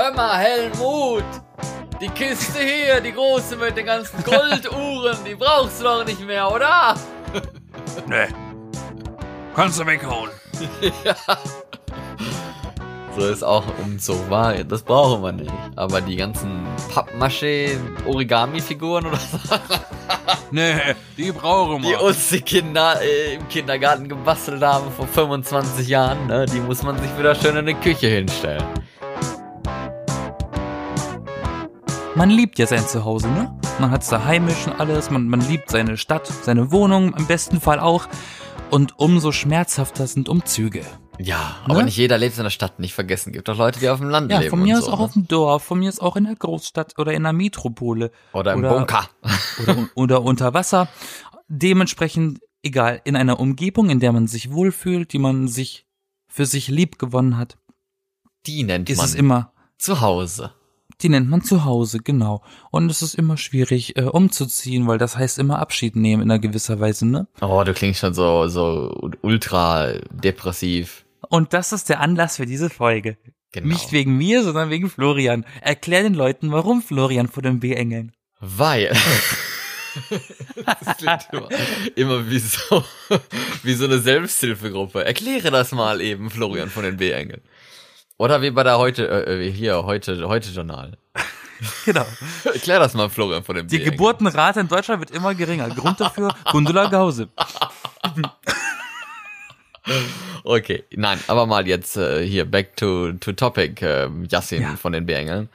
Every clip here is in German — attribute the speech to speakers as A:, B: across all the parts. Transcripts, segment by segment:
A: Hör mal, Helmut! Die Kiste hier, die große mit den ganzen Golduhren, die brauchst du doch nicht mehr, oder?
B: Nee. Kannst du weghauen.
A: ja. So ist auch Umzug wahr, das brauchen wir nicht. Aber die ganzen Pappmaché-Origami-Figuren oder so,
B: Nee, die brauchen
A: die
B: wir.
A: uns die Kinder äh, im Kindergarten gebastelt haben vor 25 Jahren, ne, die muss man sich wieder schön in die Küche hinstellen.
C: Man liebt ja sein Zuhause, ne? Man hat's da heimisch und alles, man, man liebt seine Stadt, seine Wohnung, im besten Fall auch. Und umso schmerzhafter sind Umzüge.
A: Ja, aber
C: Ne?
A: nicht jeder lebt in der Stadt, nicht vergessen. Gibt doch Leute, die auf dem Land
C: Ja,
A: leben.
C: von mir aus
A: so,
C: auch
A: ne?
C: auf dem Dorf, von mir aus auch in der Großstadt oder in der Metropole
A: Oder im
C: oder-
A: Bunker.
C: oder, oder unter Wasser. Dementsprechend, egal, in einer Umgebung, in der man sich wohlfühlt, die man sich für sich lieb gewonnen hat,
A: Die nennt
C: ist
A: man
C: es immer
A: zu Hause.
C: Die nennt man zu Hause, genau. Und es ist immer schwierig, äh, umzuziehen, weil das heißt immer Abschied nehmen in einer gewisser Weise, ne?
A: Oh, du klingst schon so, so ultra depressiv.
C: Und das ist der Anlass für diese Folge.
A: Genau.
C: Nicht wegen mir, sondern wegen Florian. Erklär den Leuten, warum Florian vor den B-Engeln.
A: Weil. das klingt immer, immer wie so, wie so eine Selbsthilfegruppe. Erkläre das mal eben, Florian von den B-Engeln. Oder wie bei der heute, äh, hier, heute, heute Journal.
C: Genau.
A: Erklär das mal, Florian von den
C: Die
A: B-Engeln.
C: Geburtenrate in Deutschland wird immer geringer. Grund dafür, Gundula Gause.
A: Okay, nein, aber mal jetzt äh, hier back to, to topic, äh, Yassin
C: Ja.
A: von den B-Engeln.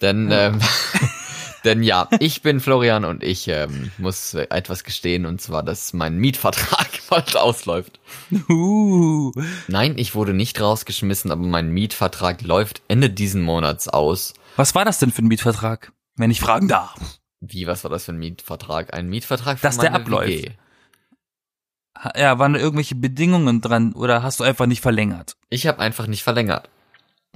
A: Denn, ähm, denn ja, ich bin Florian und ich ähm, muss etwas gestehen und zwar, dass mein Mietvertrag bald ausläuft.
C: Uh.
A: Nein, ich wurde nicht rausgeschmissen, aber mein Mietvertrag läuft Ende diesen Monats aus.
C: Was war das denn für ein Mietvertrag? Wenn ich fragen darf.
A: Wie, was war das für ein Mietvertrag? Ein Mietvertrag für
C: Dass der abläuft.
A: WG.
C: Ja, waren da irgendwelche Bedingungen dran oder hast du einfach nicht verlängert?
A: Ich habe einfach nicht verlängert.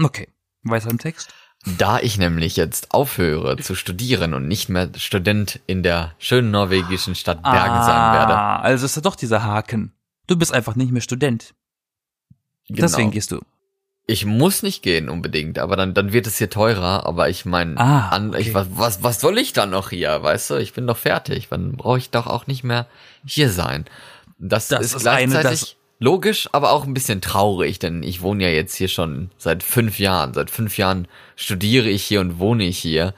C: Okay. Weiter im Text.
A: Da ich nämlich jetzt aufhöre zu studieren und nicht mehr Student in der schönen norwegischen Stadt Bergen sein werde.
C: Ah, also ist da doch dieser Haken. Du bist einfach nicht mehr Student. Deswegen
A: Genau.
C: gehst du.
A: Ich muss nicht gehen unbedingt, aber dann, dann wird es hier teurer, aber ich meine,
C: Ah, okay.
A: was, was, was soll ich dann noch hier, weißt du? Ich bin doch fertig, dann brauche ich doch auch nicht mehr hier sein. Das,
C: Das
A: ist,
C: ist eine,
A: gleichzeitig
C: das-
A: logisch, aber auch ein bisschen traurig, denn ich wohne ja jetzt hier schon seit fünf Jahren. Seit fünf Jahren studiere ich hier und wohne ich hier.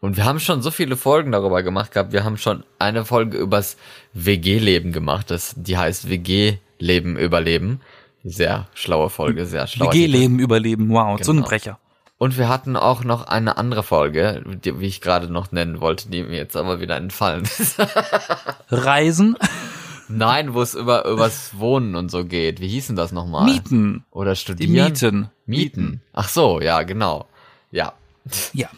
A: Und wir haben schon so viele Folgen darüber gemacht gehabt. Wir haben schon eine Folge übers WG-Leben gemacht. Das, die heißt WG-Leben überleben. Sehr schlaue Folge, sehr Titel.
C: WG-Leben überleben, wow,
A: Genau.
C: Zungenbrecher.
A: Und wir hatten auch noch eine andere Folge, die, wie ich gerade noch nennen wollte, die mir jetzt aber wieder entfallen ist.
C: Reisen,
A: Nein, wo es über übers Wohnen und so geht. Wie hießen das nochmal?
C: Mieten,
A: Oder
C: die
A: studieren?
C: Mieten.
A: Mieten. Ach so, ja, genau. Ja.
C: Ja.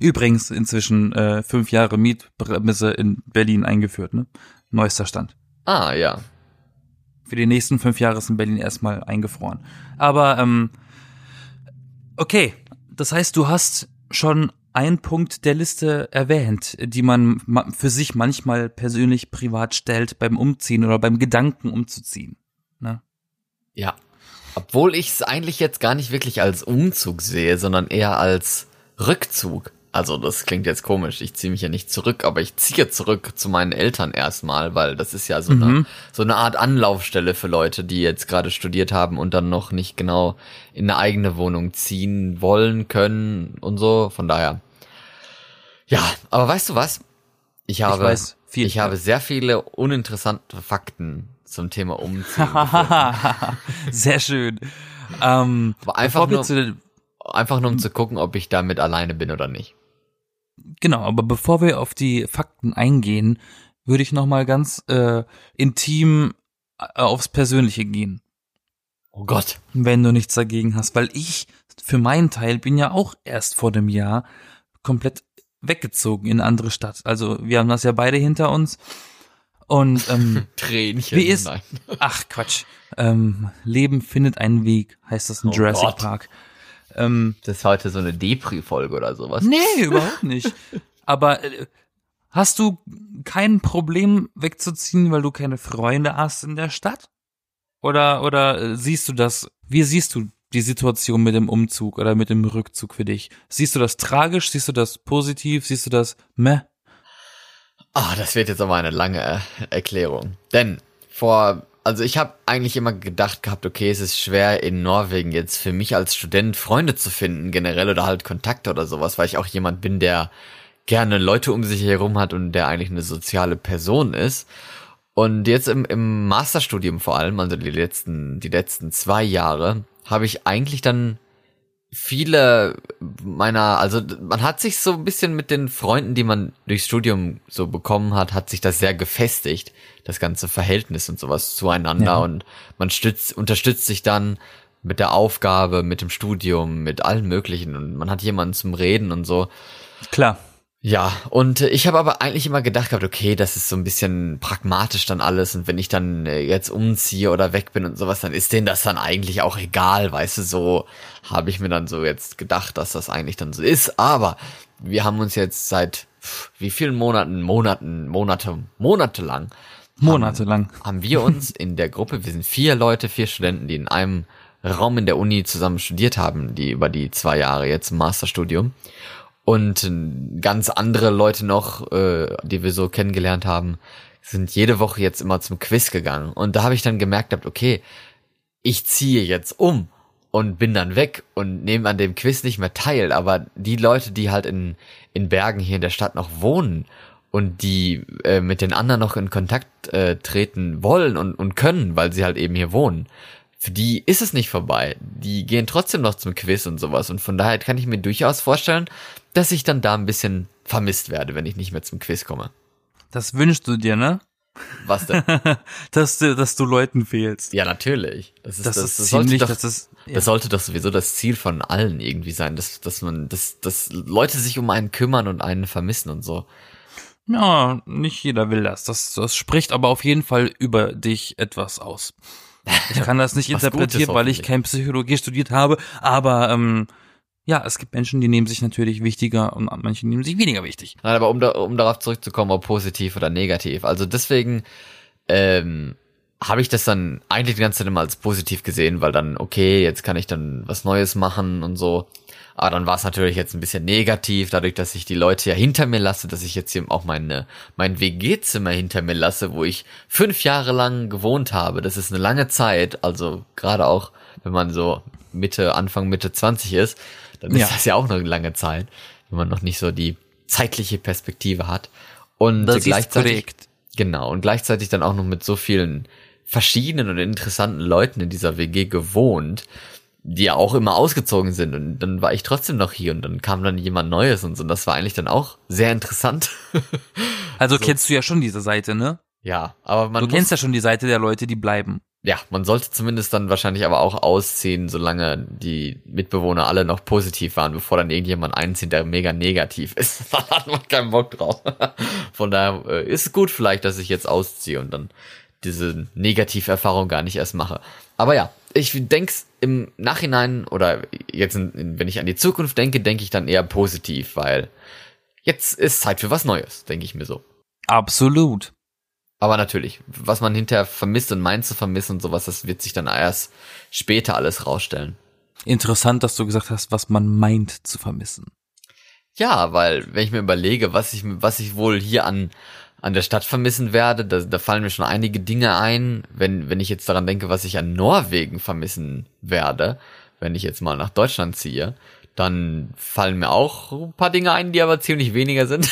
C: Übrigens inzwischen äh, fünf Jahre Mietbremse in Berlin eingeführt, ne? Neuester Stand.
A: Ah, ja.
C: Für die nächsten fünf Jahre ist in Berlin erstmal eingefroren. Aber ähm, okay, das heißt, du hast schon einen Punkt der Liste erwähnt, die man ma- für sich manchmal persönlich privat stellt beim Umziehen oder beim Gedanken umzuziehen. Ne?
A: Ja. Obwohl ich es eigentlich jetzt gar nicht wirklich als Umzug sehe, sondern eher als Rückzug. Also das klingt jetzt komisch, ich ziehe mich ja nicht zurück, aber ich ziehe zurück zu meinen Eltern erstmal, weil das ist ja so, eine,
C: Mhm.
A: so eine Art Anlaufstelle für Leute, die jetzt gerade studiert haben und dann noch nicht genau in eine eigene Wohnung ziehen wollen, können und so. Von daher. Ja, aber weißt du was? Ich habe,
C: weiß viel.
A: ich habe sehr viele uninteressante Fakten zum Thema Umziehen.
C: Sehr schön. Ähm,
A: Aber einfach nur-
C: den,
A: Einfach nur um zu gucken, ob ich damit alleine bin oder nicht.
C: Genau, aber bevor wir auf die Fakten eingehen, würde ich noch mal ganz äh, intim äh, aufs Persönliche gehen,
A: Oh Gott.
C: wenn du nichts dagegen hast, weil ich für meinen Teil bin ja auch erst vor dem Jahr komplett weggezogen in eine andere Stadt. Also wir haben das ja beide hinter uns und ähm,
A: Tränchen.
C: Wie ist-
A: Nein.
C: ach Quatsch, ähm, Leben findet einen Weg, heißt das in
A: Oh
C: Jurassic
A: Gott.
C: Park. Ähm,
A: Das ist heute so eine Depri-Folge oder sowas.
C: Nee, überhaupt nicht. Aber äh, hast du kein Problem wegzuziehen, weil du keine Freunde hast in der Stadt? Oder oder äh, siehst du das? Wie siehst du die Situation mit dem Umzug oder mit dem Rückzug für dich? Siehst du das tragisch? Siehst du das positiv? Siehst du das meh?
A: Ah, das wird jetzt aber eine lange äh, Erklärung. Denn vor, also ich habe eigentlich immer gedacht gehabt, okay, es ist schwer in Norwegen jetzt für mich als Student Freunde zu finden, generell oder halt Kontakte oder sowas, weil ich auch jemand bin, der gerne Leute um sich herum hat und der eigentlich eine soziale Person ist. Und jetzt im, im Masterstudium vor allem, also die letzten, die letzten zwei Jahre, habe ich eigentlich dann viele meiner, also man hat sich so ein bisschen mit den Freunden, die man durchs Studium so bekommen hat, hat sich das sehr gefestigt, das ganze Verhältnis und sowas zueinander
C: Ja.
A: und man stützt, unterstützt sich dann mit der Aufgabe, mit dem Studium, mit allen möglichen und man hat jemanden zum Reden und so.
C: Klar.
A: Ja, und ich habe aber eigentlich immer gedacht gehabt, okay, das ist so ein bisschen pragmatisch dann alles und wenn ich dann äh, jetzt umziehe oder weg bin und sowas, dann ist denen das dann eigentlich auch egal, weißt du, so habe ich mir dann so jetzt gedacht, dass das eigentlich dann so ist, aber wir haben uns jetzt seit wie vielen Monaten, Monaten, Monate, Monate lang
C: Monatelang.
A: haben wir uns in der Gruppe, wir sind vier Leute, vier Studenten, die in einem Raum in der Uni zusammen studiert haben, die über die zwei Jahre jetzt im Masterstudium. Und ganz andere Leute noch, äh, die wir so kennengelernt haben, sind jede Woche jetzt immer zum Quiz gegangen. Und da habe ich dann gemerkt, okay, ich ziehe jetzt um und bin dann weg und nehme an dem Quiz nicht mehr teil. Aber die Leute, die halt in, in Bergen hier in der Stadt noch wohnen und die äh, mit den anderen noch in Kontakt äh, treten wollen und, und können, weil sie halt eben hier wohnen, für die ist es nicht vorbei. Die gehen trotzdem noch zum Quiz und sowas. Und von daher kann ich mir durchaus vorstellen, dass ich dann da ein bisschen vermisst werde, wenn ich nicht mehr zum Quiz komme.
C: Das wünschst du dir, ne?
A: Was denn?
C: dass du, dass du Leuten fehlst.
A: ja, natürlich. Das ist,
C: Das,
A: das,
C: ist
A: das sollte
C: ziemlich,
A: doch,
C: das ist, ja.
A: Das sollte doch sowieso das Ziel von allen irgendwie sein, dass, dass man, dass, dass Leute sich um einen kümmern und einen vermissen und so.
C: ja, nicht jeder will das. Das, das spricht aber auf jeden Fall über dich etwas aus. Ich kann das nicht
A: Was
C: interpretieren, weil ich kein Psychologie studiert habe, aber ähm, ja, es gibt Menschen, die nehmen sich natürlich wichtiger und manche nehmen sich weniger wichtig.
A: Nein, aber um, da, um darauf zurückzukommen, ob positiv oder negativ. Also deswegen ähm, habe ich das dann eigentlich die ganze Zeit immer als positiv gesehen, weil dann, okay, jetzt kann ich dann was Neues machen und so. Aber dann war es natürlich jetzt ein bisschen negativ, dadurch, dass ich die Leute ja hinter mir lasse, dass ich jetzt hier auch meine, mein WG-Zimmer hinter mir lasse, wo ich fünf Jahre lang gewohnt habe. Das ist eine lange Zeit, also gerade auch, wenn man so Mitte, Anfang, Mitte 20 ist, dann ist
C: Ja.
A: das ja auch noch eine lange Zeit, wenn man noch nicht so die zeitliche Perspektive hat. Und
C: Das
A: gleichzeitig, genau, und gleichzeitig dann auch noch mit so vielen verschiedenen und interessanten Leuten in dieser WG gewohnt, die ja auch immer ausgezogen sind und dann war ich trotzdem noch hier und dann kam dann jemand Neues und so und das war eigentlich dann auch sehr interessant.
C: Also kennst du ja schon diese Seite, ne?
A: ja, aber man
C: Du kennst ja schon die Seite der Leute, die bleiben.
A: ja, man sollte zumindest dann wahrscheinlich aber auch ausziehen, solange die Mitbewohner alle noch positiv waren, bevor dann irgendjemand einzieht, der mega negativ ist. Dann hat man keinen Bock drauf. Von daher äh, ist es gut vielleicht, dass ich jetzt ausziehe und dann diese Negativerfahrung gar nicht erst mache. Aber ja, ich denke im Nachhinein oder jetzt, in, wenn ich an die Zukunft denke, denke ich dann eher positiv, weil jetzt ist Zeit für was Neues, denke ich mir so.
C: Absolut.
A: Aber natürlich, was man hinterher vermisst und meint zu vermissen und sowas, das wird sich dann erst später alles rausstellen.
C: Interessant, dass du gesagt hast, was man meint zu vermissen.
A: Ja, weil wenn ich mir überlege, was ich, was ich wohl hier an, an der Stadt vermissen werde, da, da fallen mir schon einige Dinge ein, wenn, wenn ich jetzt daran denke, was ich an Norwegen vermissen werde, wenn ich jetzt mal nach Deutschland ziehe, dann fallen mir auch ein paar Dinge ein, die aber ziemlich weniger sind.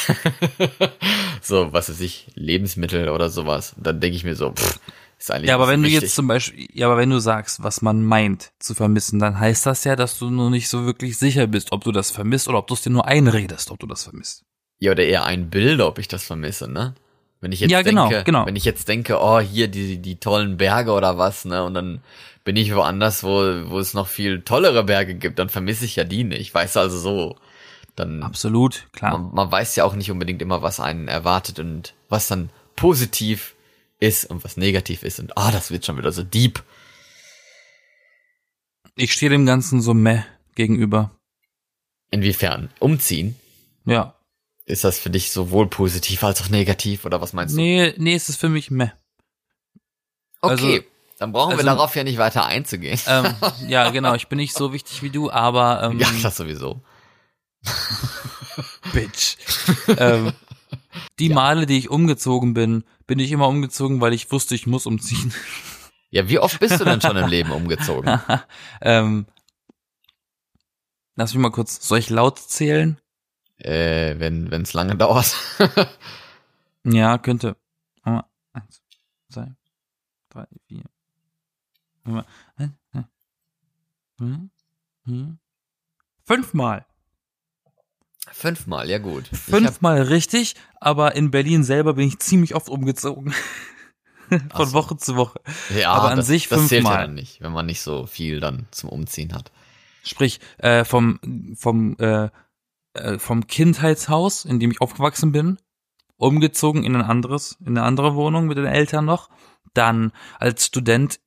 A: so, was weiß ich, Lebensmittel oder sowas. Dann denke ich mir so, pff, ist eigentlich
C: Ja, aber wenn du
A: wichtig.
C: jetzt zum Beispiel, ja, aber wenn du sagst, was man meint zu vermissen, dann heißt das ja, dass du nur nicht so wirklich sicher bist, ob du das vermisst oder ob du es dir nur einredest, ob du das vermisst.
A: Ja, oder eher ein Bild, ob ich das vermisse, ne? Wenn ich jetzt
C: Ja, genau,
A: denke,
C: genau.
A: wenn ich jetzt denke, oh, hier die, die tollen Berge oder was, ne? Und dann bin ich woanders, wo, wo es noch viel tollere Berge gibt, dann vermisse ich ja die nicht. Weißt du, also so. Dann,
C: Absolut, klar.
A: man, man weiß ja auch nicht unbedingt immer, was einen erwartet und was dann positiv ist und was negativ ist. Und ah, das wird schon wieder so deep.
C: Ich stehe dem Ganzen so meh gegenüber.
A: Inwiefern? Umziehen?
C: Ja.
A: Ist das für dich sowohl positiv als auch negativ oder was meinst du?
C: Nee, nee, es ist für mich meh.
A: Okay. Dann brauchen wir
C: Also-
A: darauf ja nicht weiter einzugehen.
C: ähm, ja, genau, ich bin nicht so wichtig wie du, aber ähm,
A: ja, das sowieso.
C: Bitch. ähm, die Male, die ich umgezogen bin, bin ich immer umgezogen, weil ich wusste, ich muss umziehen.
A: Ja, wie oft bist du denn schon im Leben umgezogen?
C: ähm, lass mich mal kurz, soll ich laut zählen?
A: Äh, wenn es lange dauert.
C: Ja, könnte. Aber Eins, zwei, drei, vier. fünf, eins, zwei, drei, vier. Fünfmal.
A: Fünfmal, ja gut.
C: Fünfmal richtig, aber in Berlin selber bin ich ziemlich oft umgezogen. Von
A: so.
C: Woche zu Woche.
A: ja,
C: aber an
A: das,
C: sich
A: das zählt ja
C: fünfmal.
A: dann nicht, wenn man nicht so viel dann zum Umziehen hat.
C: Sprich, äh, vom, vom, äh, äh, vom Kindheitshaus, in dem ich aufgewachsen bin, umgezogen in ein anderes, in eine andere Wohnung mit den Eltern noch. Dann als Student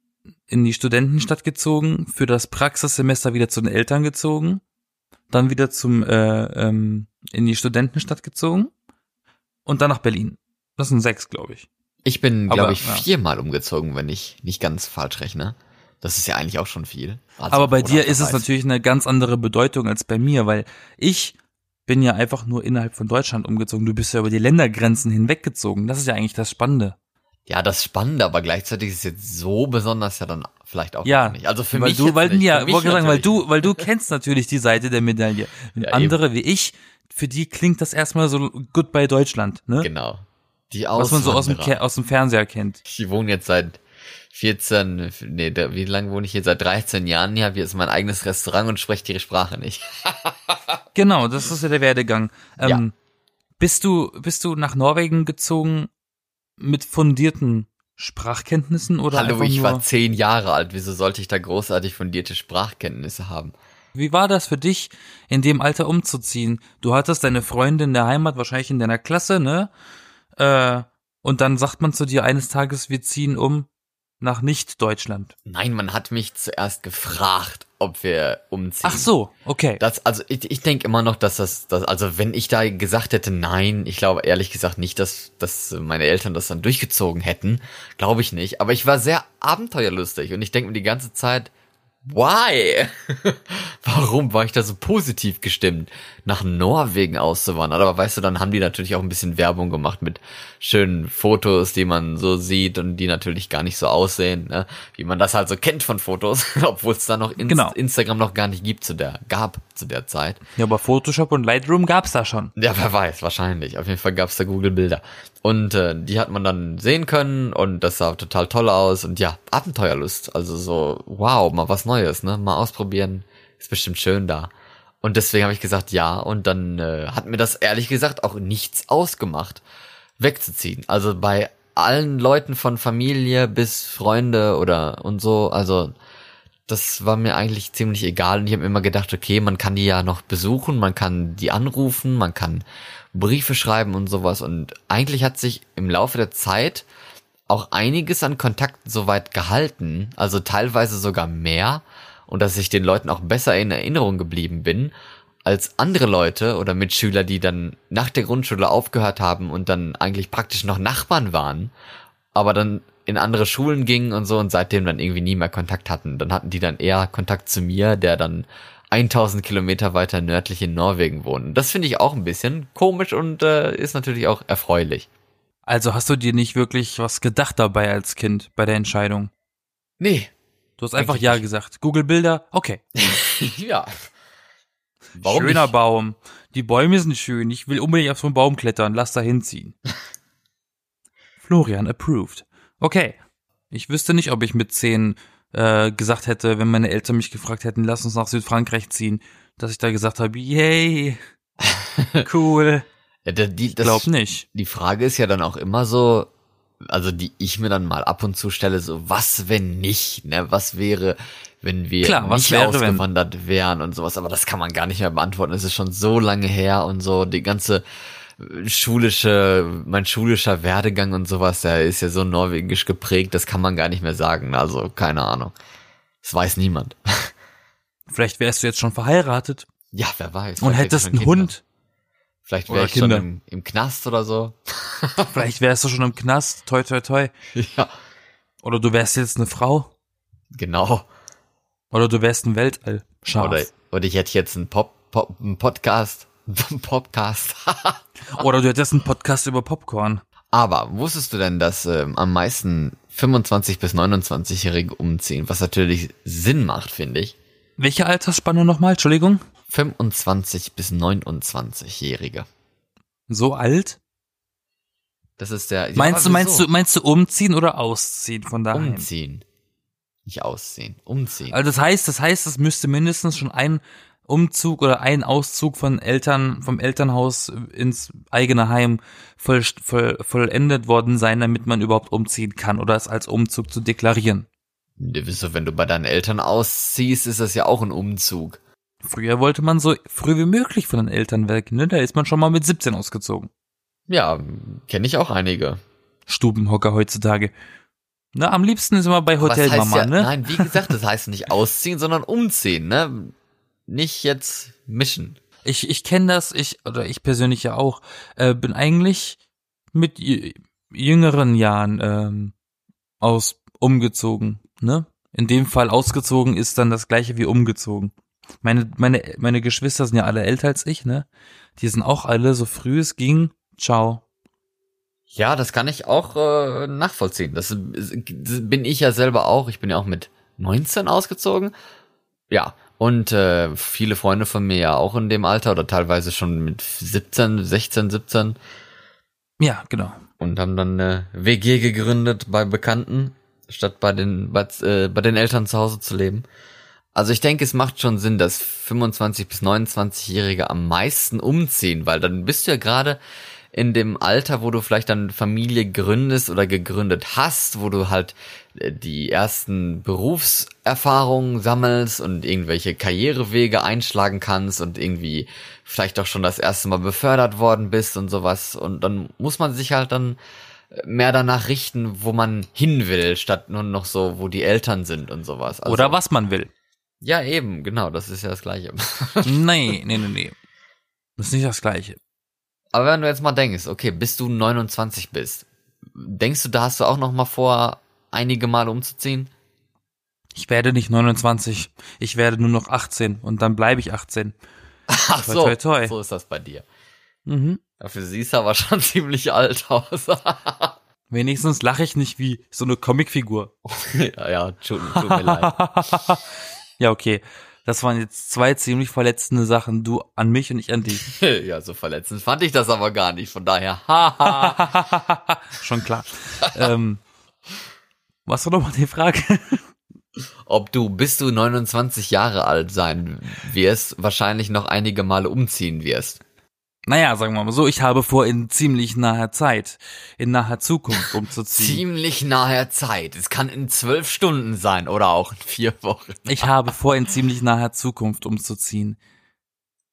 C: in die Studentenstadt gezogen, für das Praxissemester wieder zu den Eltern gezogen, dann wieder zum äh, ähm, in die Studentenstadt gezogen und dann nach Berlin. Das sind sechs, glaube ich.
A: Ich bin, glaube ich,
C: ja.
A: viermal umgezogen, wenn ich nicht ganz falsch rechne. Das ist ja eigentlich auch schon viel. Also,
C: Aber bei dir ist es natürlich eine ganz andere Bedeutung als bei mir, weil ich bin ja einfach nur innerhalb von Deutschland umgezogen. Du bist ja über die Ländergrenzen hinweggezogen. Das ist ja eigentlich das Spannende.
A: Ja, das Spannende, aber gleichzeitig ist es jetzt so besonders ja dann vielleicht auch
C: Ja,
A: nicht. Also für
C: weil
A: mich
C: du, weil
A: nicht.
C: ja, wollte sagen, weil du, weil du kennst natürlich die Seite der Medaille.
A: Ja, eben.
C: andere wie ich, für die klingt das erstmal so Goodbye Deutschland, ne?
A: Genau. Die
C: Was man so aus dem, aus dem Fernseher kennt.
A: Ich wohne jetzt seit 14, nee, da, wie lange wohne ich hier? Seit 13 Jahren hier, habe jetzt mein eigenes Restaurant und spreche die Sprache nicht.
C: Genau, das ist ja der Werdegang. Ähm,
A: Ja.
C: Bist du, bist du nach Norwegen gezogen mit fundierten Sprachkenntnissen oder
A: Hallo, ich war 10 Jahre alt. Wieso sollte ich da großartig fundierte Sprachkenntnisse haben?
C: Wie war das für dich, in dem Alter umzuziehen? Du hattest deine Freundin in der Heimat, wahrscheinlich in deiner Klasse, ne? Äh, und dann sagt man zu dir eines Tages, wir ziehen um nach Nicht-Deutschland.
A: Nein, man hat mich zuerst gefragt, ob wir umziehen.
C: Ach so, okay.
A: Das, also ich, ich denke immer noch, dass das, das, also wenn ich da gesagt hätte, nein, ich glaube ehrlich gesagt nicht, dass, dass meine Eltern das dann durchgezogen hätten. Glaube ich nicht. Aber ich war sehr abenteuerlustig und ich denke mir die ganze Zeit, why? Warum war ich da so positiv gestimmt, nach Norwegen auszuwandern? Aber weißt du, dann haben die natürlich auch ein bisschen Werbung gemacht mit schönen Fotos, die man so sieht und die natürlich gar nicht so aussehen, ne? wie man das halt so kennt von Fotos, obwohl es da noch Inst
C: Genau.
A: Instagram noch gar nicht gibt zu der, gab zu der Zeit.
C: Ja, aber Photoshop und Lightroom gab's da schon.
A: Ja, wer weiß, wahrscheinlich. Auf jeden Fall gab's da Google-Bilder. Und äh, die hat man dann sehen können und das sah total toll aus. Und ja, Abenteuerlust. Also so, wow, mal was Neues, ne? Mal ausprobieren. Ist bestimmt schön da. Und deswegen habe ich gesagt, ja. Und dann äh, hat mir das ehrlich gesagt auch nichts ausgemacht, wegzuziehen. Also bei allen Leuten von Familie bis Freunde oder und so, also das war mir eigentlich ziemlich egal und ich habe immer gedacht, okay, man kann die ja noch besuchen, man kann die anrufen, man kann Briefe schreiben und sowas und eigentlich hat sich im Laufe der Zeit auch einiges an Kontakt soweit gehalten, also teilweise sogar mehr und dass ich den Leuten auch besser in Erinnerung geblieben bin als andere Leute oder Mitschüler, die dann nach der Grundschule aufgehört haben und dann eigentlich praktisch noch Nachbarn waren, aber dann in andere Schulen gingen und so und seitdem dann irgendwie nie mehr Kontakt hatten. Dann hatten die dann eher Kontakt zu mir, der dann 1000 Kilometer weiter nördlich in Norwegen wohnt. Das finde ich auch ein bisschen komisch und äh, ist natürlich auch erfreulich.
C: Also hast du dir nicht wirklich was gedacht dabei als Kind bei der Entscheidung?
A: Nee.
C: Du hast einfach Ja
A: nicht.
C: gesagt. Google Bilder, okay.
A: ja. Warum
C: Schöner
A: nicht?
C: Baum. Die Bäume sind schön. Ich will unbedingt auf so einen Baum klettern. Lass da hinziehen. Florian approved. Okay. Ich wüsste nicht, ob ich mit zehn äh, gesagt hätte, wenn meine Eltern mich gefragt hätten, lass uns nach Südfrankreich ziehen, dass ich da gesagt habe, yay, cool.
A: Ja, der, die, das,
C: Glaub nicht.
A: die Frage ist ja dann auch immer so, also die ich mir dann mal ab und zu stelle, so was wenn nicht, ne? Was wäre, wenn wir
C: Klar, was
A: nicht
C: wäre, wenn?
A: ausgewandert wären und sowas, aber das kann man gar nicht mehr beantworten. Es ist schon so lange her und so, die ganze äh, schulische, mein schulischer Werdegang und sowas, der ist ja so norwegisch geprägt, das kann man gar nicht mehr sagen. Also, keine Ahnung. Das weiß niemand.
C: Vielleicht wärst du jetzt schon verheiratet
A: Ja, wer weiß.
C: und hättest einen
A: Kinder.
C: Hund.
A: Vielleicht wäre ich schon
C: Kinder.
A: im, im Knast oder so.
C: Vielleicht wärst du schon im Knast. Toi, toi, toi.
A: ja.
C: Oder du wärst jetzt eine Frau.
A: Genau.
C: Oder du wärst ein Weltall. Scharf.
A: Oder, oder ich hätte jetzt einen Pop, Pop einen Podcast. Podcast.
C: Oder du hättest einen Podcast über Popcorn.
A: Aber wusstest du denn, dass ähm, am meisten 25 bis 29-Jährige umziehen, was natürlich Sinn macht, finde ich.
C: Welche Altersspanne nochmal? Entschuldigung.
A: 25 bis 29-Jährige.
C: So alt?
A: Das ist der. Ja,
C: meinst du,
A: aber
C: meinst du, meinst du umziehen oder ausziehen von daheim?
A: umziehen? Nicht ausziehen, umziehen.
C: Also das heißt, das heißt, es müsste mindestens schon ein Umzug oder ein Auszug von Eltern, vom Elternhaus ins eigene Heim voll, voll, vollendet worden sein, damit man überhaupt umziehen kann oder es als Umzug zu deklarieren.
A: Du wenn du bei deinen Eltern ausziehst, ist das ja auch ein Umzug.
C: Früher wollte man so früh wie möglich von den Eltern weg, ne? Da ist man schon mal mit 17 ausgezogen.
A: Ja, kenne ich auch einige.
C: Stubenhocker heutzutage. Na, am liebsten ist immer bei Hotelmama,
A: ja,
C: ne?
A: Nein, wie gesagt, das heißt nicht ausziehen, sondern umziehen, ne? Nicht jetzt mischen.
C: Ich, ich kenne das, ich, oder ich persönlich ja auch, äh, bin eigentlich mit jü- jüngeren Jahren ähm, aus umgezogen, ne? In dem Fall ausgezogen ist dann das gleiche wie umgezogen. Meine, meine, meine Geschwister sind ja alle älter als ich, ne? Die sind auch alle so früh es ging. Ciao.
A: Ja, das kann ich auch äh, nachvollziehen. Das, ist- bin ich ja selber auch. Ich bin ja auch mit 19 ausgezogen. Ja, und äh, viele Freunde von mir ja auch in dem Alter oder teilweise schon mit 17, 16, 17
C: Ja, genau.
A: und haben dann eine WG gegründet bei Bekannten, statt bei den, bei, äh, bei den Eltern zu Hause zu leben. Also ich denke, es macht schon Sinn, dass 25 bis 29-Jährige am meisten umziehen, weil dann bist du ja gerade in dem Alter, wo du vielleicht dann Familie gründest oder gegründet hast, wo du halt äh, die ersten Berufserfahrungen sammelst und irgendwelche Karrierewege einschlagen kannst und irgendwie vielleicht auch schon das erste Mal befördert worden bist und sowas. Und dann muss man sich halt dann mehr danach richten, wo man hin will, statt nur noch so, wo die Eltern sind und sowas. Also,
C: Oder was man will.
A: Ja, eben, genau, das ist ja das Gleiche.
C: nee, nee, nee, nee. Das ist nicht das Gleiche.
A: Aber wenn du jetzt mal denkst, okay, bis du 29 bist, denkst du, da hast du auch noch mal vor, einige Male umzuziehen?
C: Ich werde nicht 29, ich werde nur noch 18 und dann bleibe ich 18.
A: Ach
C: Toi,
A: so,
C: toi, toi.
A: so ist das bei dir.
C: Mhm.
A: Dafür siehst du aber schon ziemlich alt aus.
C: Wenigstens lache ich nicht wie so eine Comicfigur.
A: ja, ja, tut, tut mir leid.
C: Ja, okay. Das waren jetzt zwei ziemlich verletzende Sachen, du an mich und ich an dich.
A: ja, so verletzend fand ich das aber gar nicht, von daher, haha.
C: Schon klar. ähm, was war nochmal die Frage?
A: Ob du, bis du 29 Jahre alt sein wirst, wahrscheinlich noch einige Male umziehen wirst.
C: Naja, sagen wir mal so, ich habe vor, in ziemlich naher Zeit, in naher Zukunft umzuziehen.
A: Ziemlich naher Zeit. Es kann in zwölf Stunden sein oder auch in vier Wochen.
C: Ich habe vor, in ziemlich naher Zukunft umzuziehen.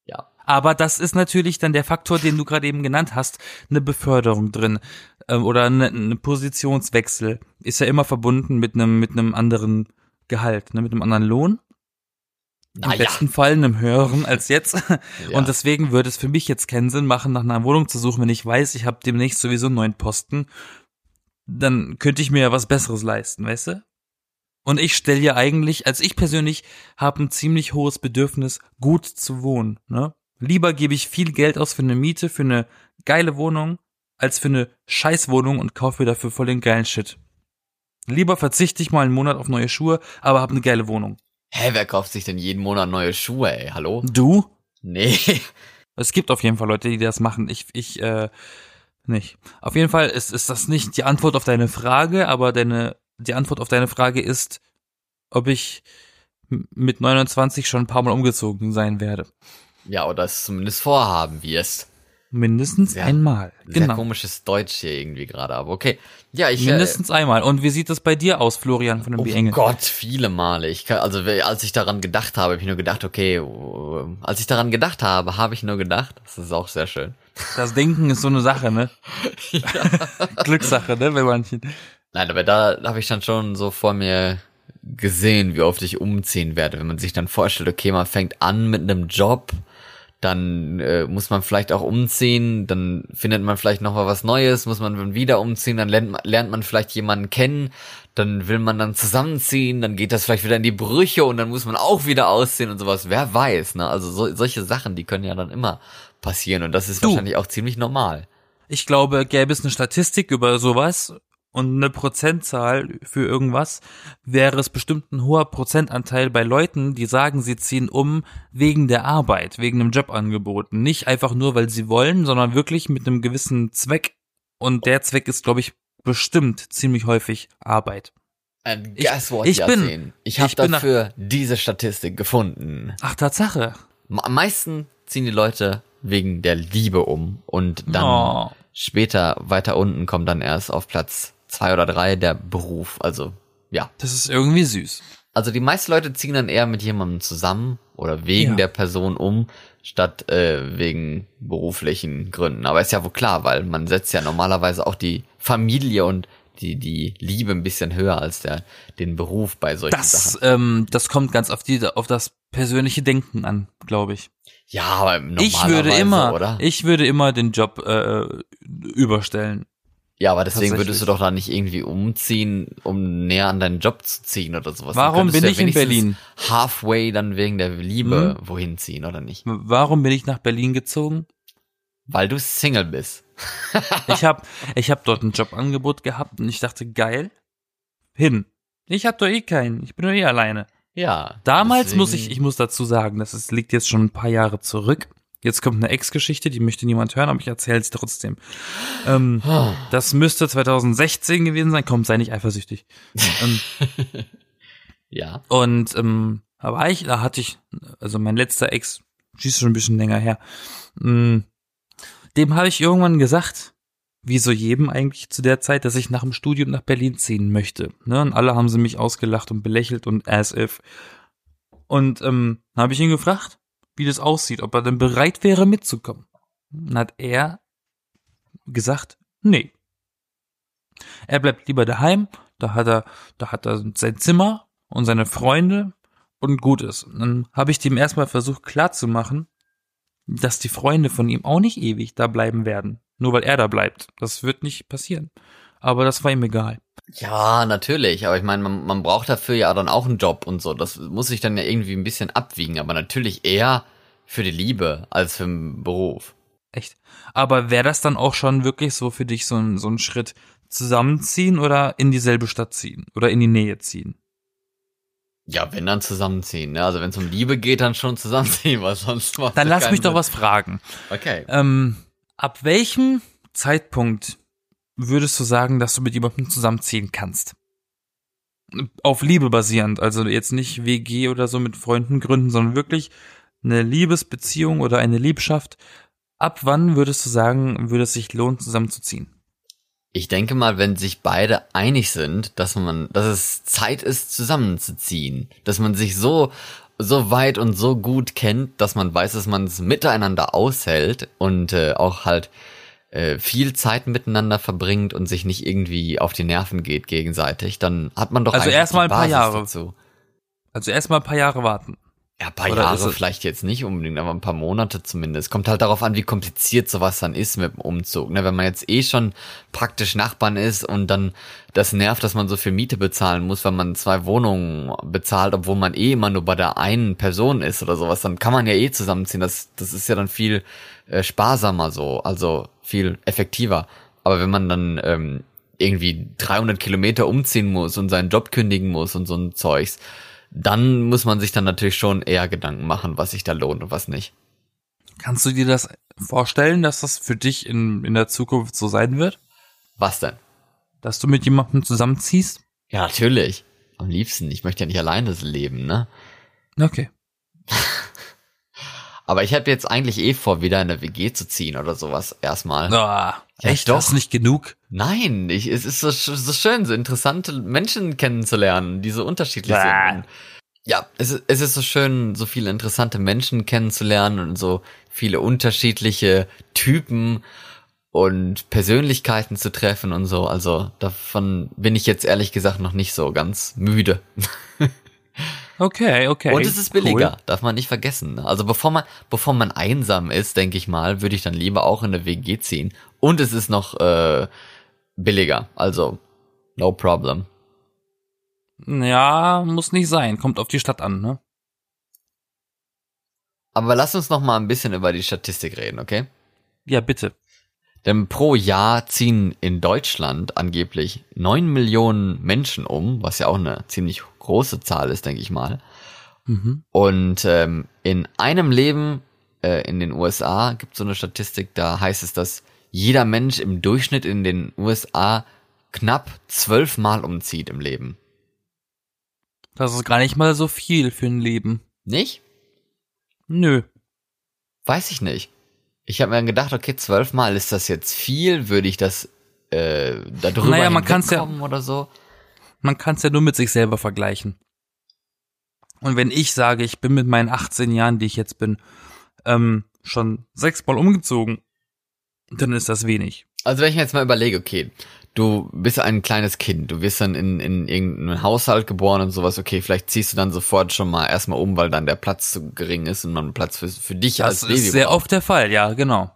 A: Ja.
C: Aber das ist natürlich dann der Faktor, den du gerade eben genannt hast, eine Beförderung drin ähm, oder eine, eine Positionswechsel ist ja immer verbunden mit einem mit einem anderen Gehalt, ne, mit einem anderen Lohn. Im
A: Naja.
C: besten Fall einem höheren als jetzt.
A: Ja.
C: Und deswegen würde es für mich jetzt keinen Sinn machen, nach einer Wohnung zu suchen, wenn ich weiß, ich habe demnächst sowieso einen neuen Posten. Dann könnte ich mir ja was Besseres leisten, weißt du? Und ich stelle ja eigentlich, als ich persönlich habe ein ziemlich hohes Bedürfnis, gut zu wohnen. Ne? Lieber gebe ich viel Geld aus für eine Miete, für eine geile Wohnung, als für eine Scheißwohnung und kaufe mir dafür voll den geilen Shit. Lieber verzichte ich mal einen Monat auf neue Schuhe, aber habe eine geile Wohnung.
A: Hä, wer kauft sich denn jeden Monat neue Schuhe, ey? Hallo?
C: Du?
A: Nee.
C: Es gibt auf jeden Fall Leute, die das machen. Ich, ich, äh, nicht. Auf jeden Fall ist, ist das nicht die Antwort auf deine Frage, aber deine, die Antwort auf deine Frage ist, ob ich mit 29 schon ein paar Mal umgezogen sein werde.
A: Ja, oder es zumindest vorhaben wirst.
C: Mindestens
A: Sehr-
C: einmal.
A: Sehr
C: Genau.
A: komisches Deutsch hier irgendwie gerade, aber okay. Ja, ich.
C: Mindestens einmal. Und wie sieht das bei dir aus, Florian von
A: Äh,
C: den
A: oh
C: Biengel?
A: Gott, viele Male. Ich kann, also als ich daran gedacht habe, habe ich nur gedacht, okay, äh, als ich daran gedacht habe, habe ich nur gedacht, das ist auch sehr schön.
C: Das Denken ist so eine Sache, ne? Glückssache, ne? Bei manchen.
A: Nein, aber da habe ich dann schon so vor mir gesehen, wie oft ich umziehen werde. Wenn man sich dann vorstellt, okay, man fängt an mit einem Job, dann äh, muss man vielleicht auch umziehen, dann findet man vielleicht noch mal was Neues, muss man dann wieder umziehen, dann lernt, man- lernt man vielleicht jemanden kennen, dann will man dann zusammenziehen, dann geht das vielleicht wieder in die Brüche und dann muss man auch wieder ausziehen und sowas. Wer weiß, ne? Also so, solche Sachen, die können ja dann immer passieren und das ist
C: Du.
A: wahrscheinlich auch ziemlich normal.
C: Ich glaube, gäbe es eine Statistik über sowas und eine Prozentzahl für irgendwas, wäre es bestimmt ein hoher Prozentanteil bei Leuten, die sagen, sie ziehen um wegen der Arbeit, wegen einem Jobangebot. Nicht einfach nur, weil sie wollen, sondern wirklich mit einem gewissen Zweck. Und der Zweck ist, glaube ich, bestimmt ziemlich häufig Arbeit.
A: Ein
C: Ich- ich bin-
A: Ich habe
C: bin nach-
A: dafür diese Statistik gefunden.
C: Ach, Tatsache.
A: Am meisten ziehen die Leute wegen der Liebe um und dann
C: Oh.
A: später weiter unten kommt dann erst auf Platz zwei oder drei der Beruf. Also ja,
C: Das ist irgendwie süß.
A: also die meisten Leute ziehen dann eher mit jemandem zusammen oder wegen
C: Ja.
A: der Person um, statt äh, wegen beruflichen Gründen. Aber ist ja wohl klar, weil man setzt ja normalerweise auch die Familie und die, die Liebe ein bisschen höher als der, den Beruf bei solchen
C: Das,
A: Sachen.
C: ähm, das kommt ganz auf die, auf das persönliche Denken an, glaube ich.
A: Ja, aber
C: Ich würde
A: normalerweise,
C: immer,
A: oder?
C: ich würde immer den Job äh, überstellen.
A: Ja, aber deswegen würdest du doch da nicht irgendwie umziehen, um näher an deinen Job zu ziehen oder sowas.
C: Warum bin
A: ja
C: ich in Berlin?
A: Halfway dann wegen der Liebe wohin ziehen, oder nicht?
C: Warum bin ich nach Berlin gezogen?
A: Weil du Single bist.
C: Ich habe ich hab dort ein Jobangebot gehabt und ich dachte, geil, hin. Ich hab doch eh keinen, ich bin doch eh alleine.
A: Ja.
C: Damals
A: deswegen-
C: muss ich, ich muss dazu sagen, das ist, liegt jetzt schon ein paar Jahre zurück. Jetzt kommt eine Ex-Geschichte, die möchte niemand hören, aber ich erzähle es trotzdem. Ähm,
A: Oh.
C: das müsste 2016 gewesen sein. Komm, sei nicht eifersüchtig. ähm,
A: Ja.
C: Und ähm, da war ich, da hatte ich, also mein letzter Ex, schießt schon ein bisschen länger her, mh, dem habe ich irgendwann gesagt, wie so jedem eigentlich zu der Zeit, dass ich nach dem Studium nach Berlin ziehen möchte. Ne? Und alle haben sie mich ausgelacht und belächelt und as if. Und ähm, habe ich ihn gefragt, wie das aussieht, ob er denn bereit wäre mitzukommen. Dann hat er gesagt, nee. Er bleibt lieber daheim, da hat er, da hat er sein Zimmer und seine Freunde und gut ist. Und dann habe ich dem erstmal versucht klarzumachen, dass die Freunde von ihm auch nicht ewig da bleiben werden. Nur weil er da bleibt. Das wird nicht passieren. Aber das war ihm egal.
A: Ja, natürlich. Aber ich meine, man, man braucht dafür ja dann auch einen Job und so. Das muss sich dann ja irgendwie ein bisschen abwiegen. Aber natürlich eher für die Liebe als für den Beruf.
C: Echt. Aber wäre das dann auch schon wirklich so für dich so ein, so ein Schritt zusammenziehen oder in dieselbe Stadt ziehen oder in die Nähe ziehen?
A: Ja, wenn dann zusammenziehen. Ne? Also wenn es um Liebe geht, dann schon zusammenziehen, was sonst macht
C: Dann lass mich doch
A: Sinn.
C: was fragen.
A: Okay.
C: Ähm, ab welchem Zeitpunkt würdest du sagen, dass du mit jemandem zusammenziehen kannst? Auf Liebe basierend, also jetzt nicht WG oder so mit Freunden gründen, sondern wirklich eine Liebesbeziehung oder eine Liebschaft. Ab wann würdest du sagen, würde es sich lohnen, zusammenzuziehen?
A: Ich denke mal, wenn sich beide einig sind, dass man, dass es Zeit ist, zusammenzuziehen, dass man sich so, so weit und so gut kennt, dass man weiß, dass man es miteinander aushält und äh, auch halt äh, viel Zeit miteinander verbringt und sich nicht irgendwie auf die Nerven geht gegenseitig, dann hat man doch
C: Also
A: eigentlich
C: erst mal
A: die
C: ein paar Jahre.
A: dazu.
C: Also erstmal ein paar Jahre warten.
A: Ja, ein paar
C: Oder
A: Jahre vielleicht jetzt nicht unbedingt, aber ein paar Monate zumindest. Kommt halt darauf an, wie kompliziert sowas dann ist mit dem Umzug. Ne, wenn man jetzt eh schon praktisch Nachbarn ist und dann das nervt, dass man so viel Miete bezahlen muss, wenn man zwei Wohnungen bezahlt, obwohl man eh immer nur bei der einen Person ist oder sowas, dann kann man ja eh zusammenziehen. Das, das ist ja dann viel äh, sparsamer so, also viel effektiver. Aber wenn man dann ähm, irgendwie 300 Kilometer umziehen muss und seinen Job kündigen muss und so ein Zeugs, dann muss man sich dann natürlich schon eher Gedanken machen, was sich da lohnt und was nicht.
C: Kannst du dir das vorstellen, dass das für dich in, in der Zukunft so sein wird?
A: Was denn?
C: Dass du mit jemandem zusammenziehst?
A: Ja, natürlich. Am liebsten. Ich möchte ja nicht alleine leben, ne?
C: Okay.
A: Aber ich habe jetzt eigentlich eh vor, wieder in eine WG zu ziehen oder sowas erstmal.
C: Ah,
A: Ja,
C: echt?
A: doch.
C: Das ist nicht genug?
A: Nein, ich, es ist so, so schön, so interessante Menschen kennenzulernen, die so unterschiedlich
C: Bäh.
A: sind. Ja, es ist, es ist so schön, so viele interessante Menschen kennenzulernen und so viele unterschiedliche Typen und Persönlichkeiten zu treffen und so. Also davon bin ich jetzt ehrlich gesagt noch nicht so ganz müde.
C: Okay, okay.
A: Und es ist billiger,
C: Cool.
A: darf man nicht vergessen. ne? Also bevor man, bevor man einsam ist, denke ich mal, würde ich dann lieber auch in eine WG ziehen. Und es ist noch äh, billiger. Also, no problem.
C: Ja, muss nicht sein. Kommt auf die Stadt an, ne?
A: Aber lass uns noch mal ein bisschen über die Statistik reden, okay?
C: Ja, bitte.
A: Denn pro Jahr ziehen in Deutschland angeblich neun Millionen Menschen um, was ja auch eine ziemlich große Zahl ist, denke ich mal.
C: Mhm.
A: Und ähm, in einem Leben äh, in den USA gibt es so eine Statistik, da heißt es, dass jeder Mensch im Durchschnitt in den USA knapp zwölfmal umzieht im Leben.
C: Das ist gar nicht mal so viel für ein Leben.
A: Nicht?
C: Nö.
A: Weiß ich nicht. Ich habe mir gedacht, okay, zwölfmal ist das jetzt viel, würde ich das äh, da drüber
C: Naja, man kann's ja-
A: oder so.
C: Man kann es ja nur mit sich selber vergleichen. Und wenn ich sage, ich bin mit meinen 18 Jahren, die ich jetzt bin, ähm, schon sechsmal umgezogen, dann ist das wenig.
A: Also wenn ich mir jetzt mal überlege, okay, du bist ein kleines Kind, du wirst dann in, in irgendeinem Haushalt geboren und sowas, okay, vielleicht ziehst du dann sofort schon mal erstmal um, weil dann der Platz zu gering ist und man Platz für, für dich
C: Das
A: als Baby
C: ist sehr
A: braucht.
C: oft der Fall, ja, genau.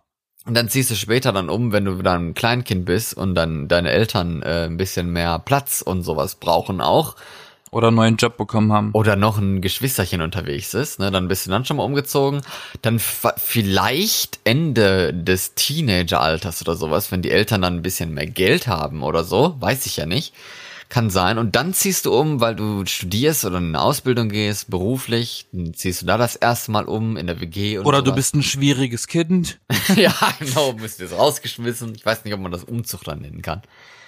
A: Und dann ziehst du später dann um, wenn du dann ein Kleinkind bist und dann deine Eltern äh, ein bisschen mehr Platz und sowas brauchen auch.
C: Oder einen neuen Job bekommen haben.
A: oder noch ein Geschwisterchen unterwegs ist, ne, dann bist du dann schon mal umgezogen. Dann vielleicht Ende des Teenageralters oder sowas, wenn die Eltern dann ein bisschen mehr Geld haben oder so, weiß ich ja nicht. Kann sein. Und dann ziehst du um, weil du studierst oder in eine Ausbildung gehst, beruflich, dann ziehst du da das erste Mal um in der WG
C: Oder du
A: sowas.
C: bist ein schwieriges Kind.
A: ja, genau, bist jetzt rausgeschmissen. Ich weiß nicht, ob man das Umzug dann nennen kann.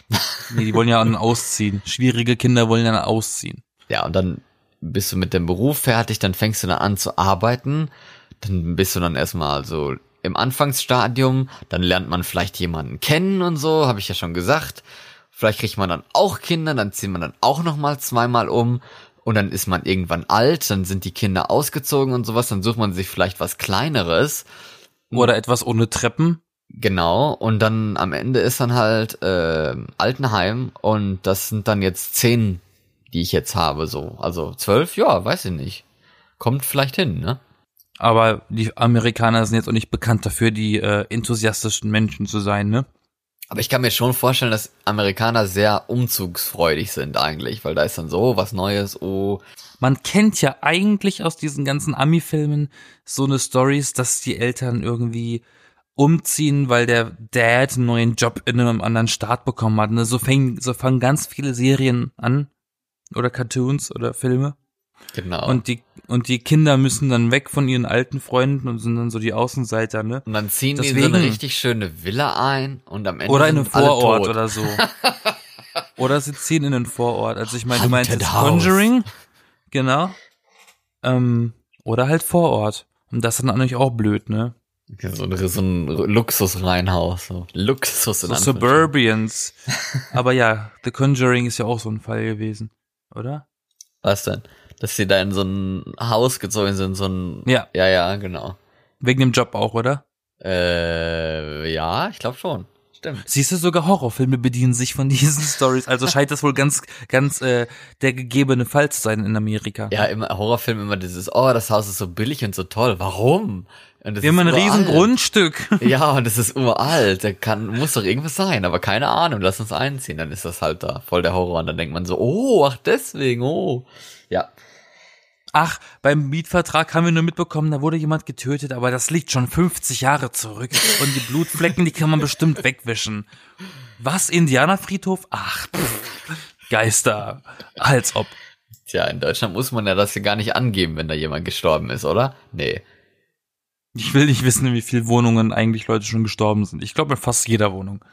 C: Nee, die wollen ja dann ausziehen. Schwierige Kinder wollen dann ausziehen.
A: Ja, und dann bist du mit dem Beruf fertig, dann fängst du dann an zu arbeiten, dann bist du dann erstmal so im Anfangsstadium, dann lernt man vielleicht jemanden kennen und so, habe ich ja schon gesagt. Vielleicht kriegt man dann auch Kinder, dann zieht man dann auch noch mal zweimal um und dann ist man irgendwann alt, dann sind die Kinder ausgezogen und sowas, dann sucht man sich vielleicht was kleineres.
C: Oder etwas ohne Treppen.
A: Genau, und dann am Ende ist dann halt äh, Altenheim und das sind dann jetzt zehn, die ich jetzt habe, so. Also zwölf, ja, weiß ich nicht. Kommt vielleicht hin, ne?
C: Aber die Amerikaner sind jetzt auch nicht bekannt dafür, die äh, enthusiastischen Menschen zu sein, ne?
A: Aber ich kann mir schon vorstellen, dass Amerikaner sehr umzugsfreudig sind eigentlich, weil da ist dann so was Neues, oh,
C: Man kennt ja eigentlich aus diesen ganzen Ami-Filmen so eine Stories, dass die Eltern irgendwie umziehen, weil der Dad einen neuen Job in einem anderen Staat bekommen hat. Ne? So, fängen, so fangen ganz viele Serien an oder Cartoons oder Filme.
A: genau.
C: Und die und die Kinder müssen dann weg von ihren alten Freunden und sind dann so die Außenseiter, ne?
A: Und dann ziehen die in so
C: Deswegen-
A: eine richtig schöne Villa ein und am Ende
C: Oder in
A: alle
C: Vorort oder so. oder sie ziehen in einen Vorort. Also ich meine, du meinst jetzt. Conjuring, genau. Ähm, oder halt Vorort. Und das ist dann natürlich auch blöd, ne?
A: So, ein- so ein Luxusreihenhaus, so Luxus in
C: So. Suburbians. Aber ja, The Conjuring ist ja auch so ein Fall gewesen, oder?
A: Was denn? Dass sie da in so ein Haus gezogen sind, so ein.
C: Ja.
A: Ja, ja, genau.
C: Wegen dem Job auch, oder?
A: Äh, ja, ich glaube schon. Stimmt.
C: Siehst du, sogar Horrorfilme bedienen sich von diesen Stories. Also scheint das wohl ganz, ganz äh, der gegebene Fall zu sein in Amerika.
A: Ja, immer Horrorfilm immer dieses, oh, das Haus ist so billig und so toll. Warum? Das
C: Wir haben ein riesen
A: uralt.
C: Grundstück.
A: Ja, und es ist uralt. Da kann, muss doch irgendwas sein, aber keine Ahnung. Lass uns einziehen. Dann ist das halt da voll der Horror. Und dann denkt man so, oh, ach deswegen, oh. Ja.
C: Ach, beim Mietvertrag haben wir nur mitbekommen, da wurde jemand getötet, aber das liegt schon 50 Jahre zurück. Und die Blutflecken, die kann man bestimmt wegwischen. Was, Indianerfriedhof? Ach, pff, Geister. Als ob.
A: Tja, in Deutschland muss man ja das hier gar nicht angeben, wenn da jemand gestorben ist, oder? Nee.
C: Ich will nicht wissen, in wie viele Wohnungen eigentlich Leute schon gestorben sind. Ich glaube in fast jeder Wohnung.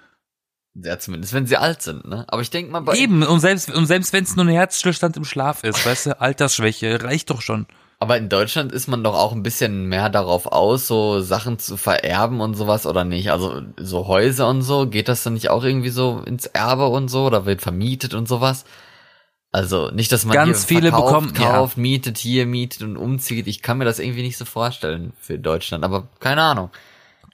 A: Ja, zumindest wenn sie alt sind, ne? Aber ich denke mal bei.
C: Eben, und selbst, und selbst wenn es nur ein Herzstillstand im Schlaf ist, weißt du, Altersschwäche, reicht doch schon.
A: Aber in Deutschland ist man doch auch ein bisschen mehr darauf aus, so Sachen zu vererben und sowas oder nicht? Also so Häuser und so, geht das dann nicht auch irgendwie so ins Erbe und so oder wird vermietet und sowas? Also nicht, dass man
C: Ganz
A: hier
C: viele
A: verkauft,
C: bekommen- ja.
A: kauft, mietet hier, mietet und umzieht. Ich kann mir das irgendwie nicht so vorstellen für Deutschland, aber keine Ahnung.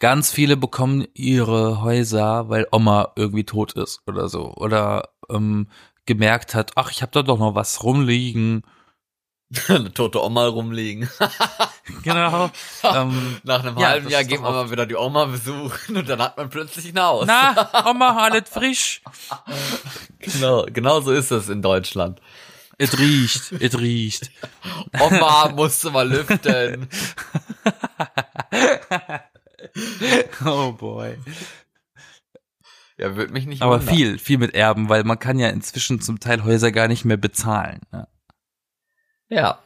C: Ganz viele bekommen ihre Häuser, weil Oma irgendwie tot ist oder so. Oder ähm, gemerkt hat, ach, ich habe da doch noch was rumliegen.
A: Eine tote Oma rumliegen.
C: Genau. ähm,
A: Nach einem
C: Ja,
A: halben Jahr geht man mal wieder die Oma besuchen und dann hat man plötzlich ein Haus.
C: na, Oma, alles frisch.
A: Genau, genau so ist es in Deutschland.
C: Es riecht, es riecht.
A: Oma musste mal lüften.
C: Oh boy.
A: Ja, wird mich nicht
C: Aber
A: wundern.
C: viel, viel mit Erben, weil man kann ja inzwischen zum Teil Häuser gar nicht mehr bezahlen. Ne?
A: Ja.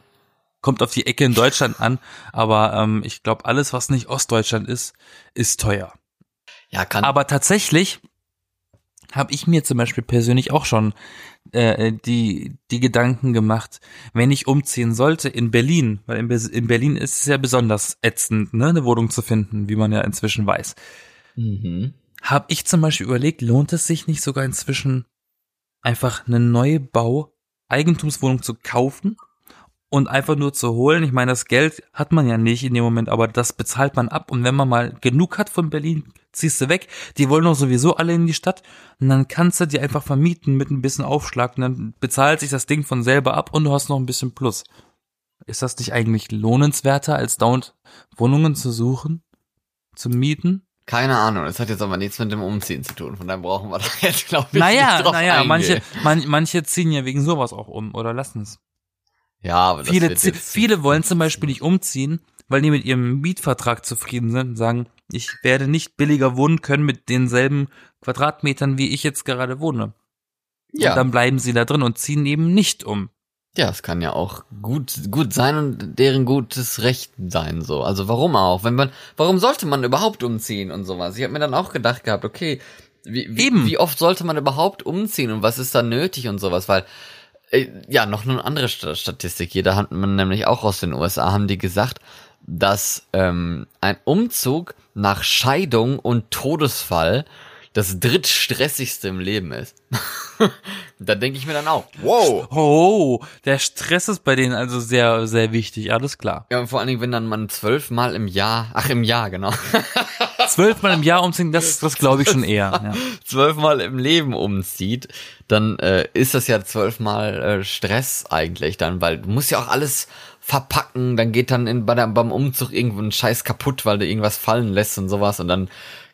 C: Kommt auf die Ecke in Deutschland an, aber ähm, ich glaube, alles, was nicht Ostdeutschland ist, ist teuer.
A: Ja, kann.
C: Aber tatsächlich habe ich mir zum Beispiel persönlich auch schon äh, die, die Gedanken gemacht, wenn ich umziehen sollte in Berlin, weil in, Be in Berlin ist es ja besonders ätzend, ne, eine Wohnung zu finden, wie man ja inzwischen weiß.
A: mhm.
C: Habe ich zum Beispiel überlegt, lohnt es sich nicht sogar inzwischen einfach eine neue Bau Eigentumswohnung zu kaufen und einfach nur zu holen. Ich meine, das Geld hat man ja nicht in dem Moment, aber das bezahlt man ab. Und wenn man mal genug hat von Berlin, ziehst du weg. Die wollen doch sowieso alle in die Stadt. Und dann kannst du die einfach vermieten mit ein bisschen Aufschlag. Und dann bezahlt sich das Ding von selber ab und du hast noch ein bisschen Plus. Ist das nicht eigentlich lohnenswerter, als dauernd Wohnungen zu suchen, zu mieten?
A: Keine Ahnung, das hat jetzt aber nichts mit dem Umziehen zu tun. Von daher brauchen wir da jetzt, glaube ich,
C: Naja,
A: nicht drauf
C: naja,
A: eingehen.
C: manche, man, manche ziehen ja wegen sowas auch um oder lassen es.
A: Ja, aber das
C: Viele, zi-
A: jetzt-
C: viele wollen zum Beispiel nicht umziehen, weil die mit ihrem Mietvertrag zufrieden sind und sagen, ich werde nicht billiger wohnen können mit denselben Quadratmetern, wie ich jetzt gerade wohne. Und
A: Ja,
C: dann bleiben sie da drin und ziehen eben nicht um.
A: ja, es kann ja auch gut, gut sein und deren gutes Recht sein, so. Also warum auch? Wenn man, warum sollte man überhaupt umziehen und sowas? Ich habe mir dann auch gedacht gehabt, okay, wie, wie,
C: Eben.
A: wie oft sollte man überhaupt umziehen und was ist da nötig und sowas? Weil, ja, noch eine andere Sta- Statistik hier, da hat man nämlich auch aus den USA, haben die gesagt, dass ähm, ein Umzug nach Scheidung und Todesfall das drittstressigste im Leben ist. da denke ich mir dann auch, wow.
C: Oh, der Stress ist bei denen also sehr, sehr wichtig, alles klar.
A: Ja, und vor allen Dingen, wenn dann man zwölfmal im Jahr, ach im Jahr, genau,
C: Zwölfmal im Jahr umziehen, das, das glaube ich schon eher. Ja.
A: zwölfmal im Leben umzieht, dann äh, ist das ja zwölfmal äh, Stress eigentlich dann, weil du musst ja auch alles verpacken, dann geht dann in, bei der, beim Umzug irgendwo ein Scheiß kaputt, weil du irgendwas fallen lässt und sowas und dann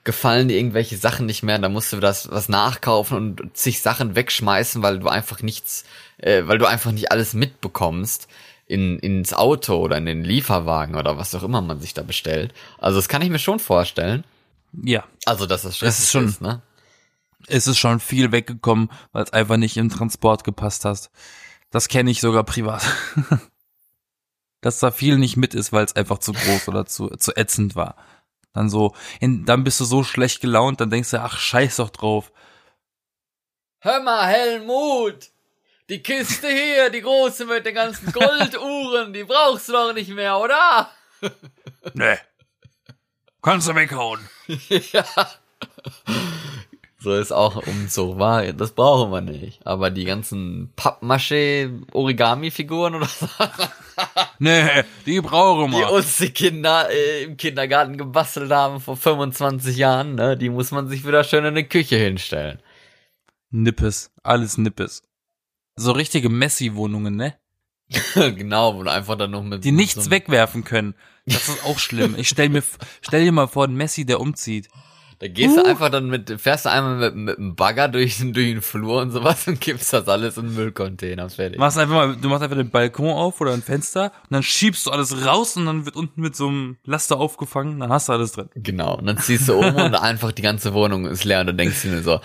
A: gefallen dir irgendwelche Sachen nicht mehr, dann musst du das was nachkaufen und zig Sachen wegschmeißen, weil du einfach nichts, äh, weil du einfach nicht alles mitbekommst in, ins Auto oder in den Lieferwagen oder was auch immer man sich da bestellt. Also das kann ich mir schon vorstellen.
C: ja,
A: Also, dass das stressig
C: ist schon-
A: ist, ne?
C: es ist schon viel weggekommen, weil es einfach nicht im Transport gepasst hast. Das kenne ich sogar privat. Dass da viel nicht mit ist, weil es einfach zu groß oder zu, zu ätzend war. Dann so, in, dann bist du so schlecht gelaunt, dann denkst du, ach, scheiß doch drauf.
A: Hör mal, Helmut! Die Kiste hier, die große mit den ganzen Golduhren, die brauchst du doch nicht mehr, oder?
B: Nee. Kannst du weghauen.
A: ja. So ist auch Umzug, war, das brauchen wir nicht. Aber die ganzen Pappmaché-Origami-Figuren oder so,
B: Nee, die brauchen
A: die
B: wir.
A: uns die Kinder äh, im Kindergarten gebastelt haben vor 25 Jahren, ne, die muss man sich wieder schön in die Küche hinstellen.
C: Nippes, alles Nippes. So richtige Messi-Wohnungen, ne?
A: genau, wo du einfach dann noch mit
C: Die nichts
A: so
C: wegwerfen können. Das ist auch schlimm. Ich stell mir, stell dir mal vor, ein Messi, der umzieht.
A: Da gehst du einfach dann mit, fährst du einmal mit, mit einem Bagger durch, den- durch den Flur und sowas und gibst das alles in den Müllcontainer. Fertig.
C: machst einfach mal, du machst einfach den Balkon auf oder ein Fenster und dann schiebst du alles raus und dann wird unten mit so einem Laster aufgefangen, dann hast du alles drin.
A: Genau. Und dann ziehst du um und einfach die ganze Wohnung ist leer und du denkst dir nur so,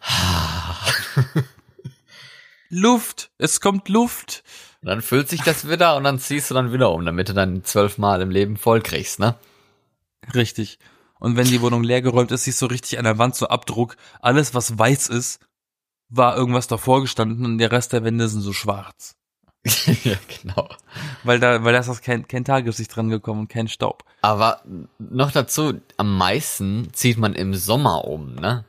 C: Luft, es kommt Luft.
A: und dann füllt sich das wieder und dann ziehst du dann wieder um, damit du dann zwölfmal im Leben voll kriegst, ne?
C: Richtig. Und wenn die Wohnung leergeräumt ist, siehst du richtig an der Wand so Abdruck. Alles, was weiß ist, war irgendwas davor gestanden und der Rest der Wände sind so schwarz.
A: ja, genau.
C: Weil da, weil da ist das kein, kein Tageslicht dran gekommen und kein Staub.
A: Aber noch dazu, am meisten zieht man im Sommer um, ne?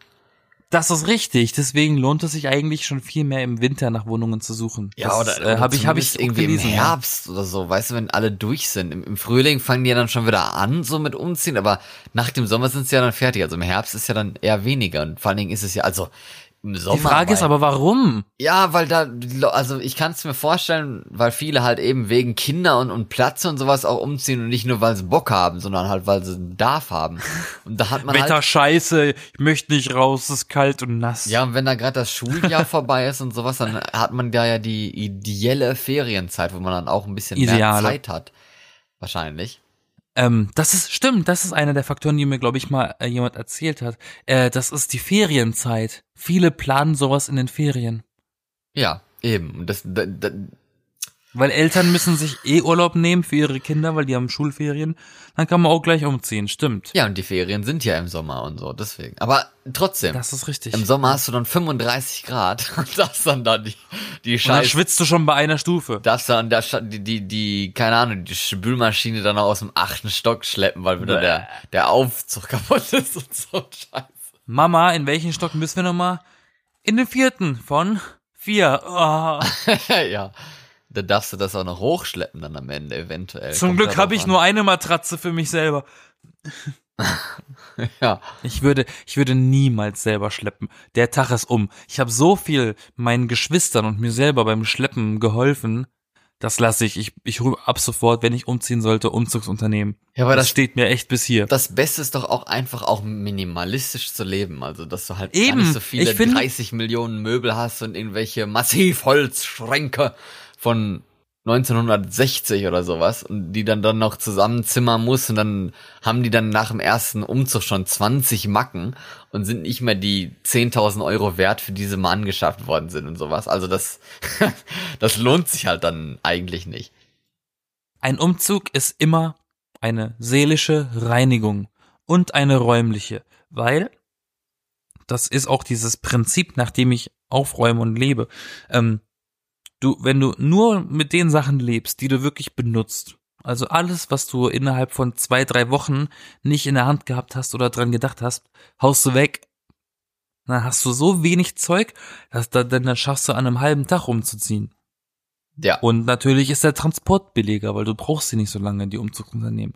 C: Das ist richtig. Deswegen lohnt es sich eigentlich schon viel mehr im Winter nach Wohnungen zu suchen.
A: Ja,
C: das
A: oder,
C: äh, habe ich, habe ich
A: irgendwie
C: gelesen.
A: im
C: ja.
A: Herbst oder so, weißt du, wenn alle durch sind. Im, Im Frühling fangen die ja dann schon wieder an, so mit umziehen, aber nach dem Sommer sind sie ja dann fertig. Also im Herbst ist ja dann eher weniger und vor allen Dingen ist es ja, also im Sommer.
C: Die Frage ist aber, warum?
A: Ja, weil da, also ich kann es mir vorstellen, weil viele halt eben wegen Kinder und, und Platz und sowas auch umziehen und nicht nur, weil sie Bock haben, sondern halt, weil sie einen Bedarf haben. Und da hat man
C: Wetter
A: halt,
C: scheiße, ich möchte nicht raus, es ist kalt und nass.
A: ja, und wenn da gerade das Schuljahr vorbei ist und sowas, dann hat man da ja die ideelle Ferienzeit, wo man dann auch ein bisschen mehr
C: Ideale.
A: Zeit hat. Wahrscheinlich.
C: Ähm, das ist, stimmt, das ist einer der Faktoren, die mir, glaube ich, mal äh, jemand erzählt hat. Äh, das ist die Ferienzeit. Viele planen sowas in den Ferien.
A: Ja, eben. Das, da, da,
C: Weil Eltern müssen sich eh Urlaub nehmen für ihre Kinder, weil die haben Schulferien. Dann kann man auch gleich umziehen, stimmt.
A: ja, und die Ferien sind ja im Sommer und so, deswegen. Aber trotzdem.
C: Das ist richtig.
A: Im Sommer hast du dann 35 Grad und das dann da die, die
C: und dann schwitzt du schon bei einer Stufe.
A: das dann Scha- die, die, die, keine Ahnung, die Spülmaschine dann auch aus dem achten Stock schleppen, weil wieder
C: Bäh.
A: der, der Aufzug kaputt ist und so Scheiße.
C: Mama, in welchen Stock müssen wir nochmal? In den vierten von vier. Oh.
A: ja. Da darfst du das auch noch hochschleppen dann am Ende eventuell.
C: Zum
A: Kommt
C: Glück habe ich
A: an.
C: nur eine Matratze für mich selber.
A: Ja.
C: Ich würde, ich würde niemals selber schleppen. Der Tag ist um. Ich habe so viel meinen Geschwistern und mir selber beim Schleppen geholfen. Das lasse ich. Ich, ich rufe ab sofort, wenn ich umziehen sollte, Umzugsunternehmen.
A: Ja, aber
C: das,
A: das-
C: steht mir echt bis hier.
A: Das Beste ist doch auch einfach auch minimalistisch zu leben. Also, dass du halt
C: Eben.
A: gar nicht so viele
C: find-
A: 30 Millionen Möbel hast und irgendwelche Massivholzschränke von 1960 oder sowas und die dann dann noch zusammenzimmern muss und dann haben die dann nach dem ersten Umzug schon 20 Macken und sind nicht mehr die 10.000 Euro wert, für die sie mal angeschafft worden sind und sowas. Also das, das lohnt sich halt dann eigentlich nicht.
C: Ein Umzug ist immer eine seelische Reinigung und eine räumliche, weil das ist auch dieses Prinzip, nach dem ich aufräume und lebe. Ähm, du, wenn du nur mit den Sachen lebst, die du wirklich benutzt, also alles, was du innerhalb von zwei, drei Wochen nicht in der Hand gehabt hast oder dran gedacht hast, haust du weg. Dann hast du so wenig Zeug, dass da, dann, dann schaffst du an einem halben Tag umzuziehen.
A: Ja.
C: Und natürlich ist der Transport billiger, weil du brauchst sie nicht so lange, die Umzugsunternehmen.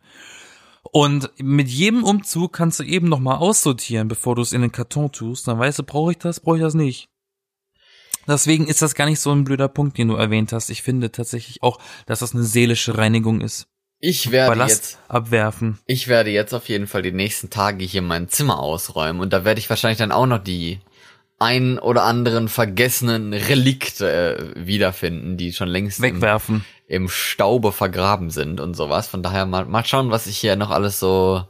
C: Und mit jedem Umzug kannst du eben nochmal aussortieren, bevor du es in den Karton tust. Dann weißt du, brauche ich das, brauche ich das nicht. Deswegen ist das gar nicht so ein blöder Punkt, den du erwähnt hast. Ich finde tatsächlich auch, dass das eine seelische Reinigung ist.
A: Ich werde
C: Ballast
A: jetzt
C: abwerfen.
A: Ich werde jetzt auf jeden Fall die nächsten Tage hier mein Zimmer ausräumen und da werde ich wahrscheinlich dann auch noch die ein oder anderen vergessenen Relikte äh, wiederfinden, die schon längst im,
C: Wegwerfen.
A: im Staube vergraben sind und sowas. Von daher mal, mal schauen, was sich hier noch alles so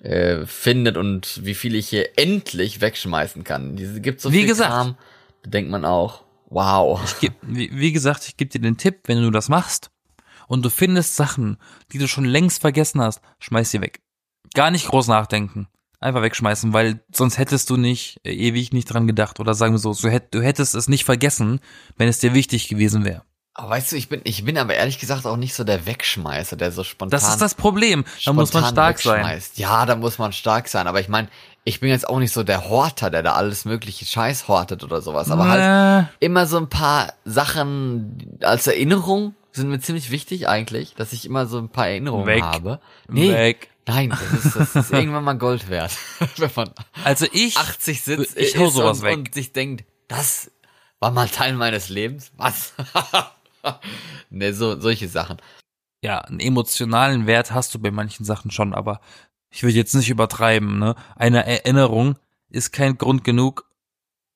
A: äh, findet und wie viel ich hier endlich wegschmeißen kann. Diese gibt so
C: Wie
A: viel
C: gesagt.
A: Kram, da denkt man auch, wow.
C: Ich geb, wie, gesagt, ich gebe dir den Tipp, wenn du das machst und du findest Sachen, die du schon längst vergessen hast, schmeiß sie weg. Gar nicht groß nachdenken. Einfach wegschmeißen, weil sonst hättest du nicht äh, ewig nicht dran gedacht. Oder sagen wir so, du, hätt, du hättest es nicht vergessen, wenn es dir wichtig gewesen wäre.
A: Aber weißt du, ich bin, ich bin aber ehrlich gesagt auch nicht so der Wegschmeißer, der so spontan
C: Das ist das Problem. Da muss man stark sein.
A: Ja, da muss man stark sein. Aber ich meine, ich bin jetzt auch nicht so der Horter, der da alles mögliche Scheiß hortet oder sowas. Aber halt immer so ein paar Sachen als Erinnerung sind mir ziemlich wichtig eigentlich, dass ich immer so ein paar Erinnerungen
C: Weg.
A: habe. Nee,
C: weg.
A: nein, das ist, das ist irgendwann mal Gold wert. Wenn man
C: Also ich,
A: 80 sitzt
C: ich hau sowas
A: und,
C: weg.
A: und sich denkt, das war mal Teil meines Lebens. Was? ne, so, solche Sachen.
C: ja, einen emotionalen Wert hast du bei manchen Sachen schon, aber ich will jetzt nicht übertreiben, ne? Eine Erinnerung ist kein Grund genug,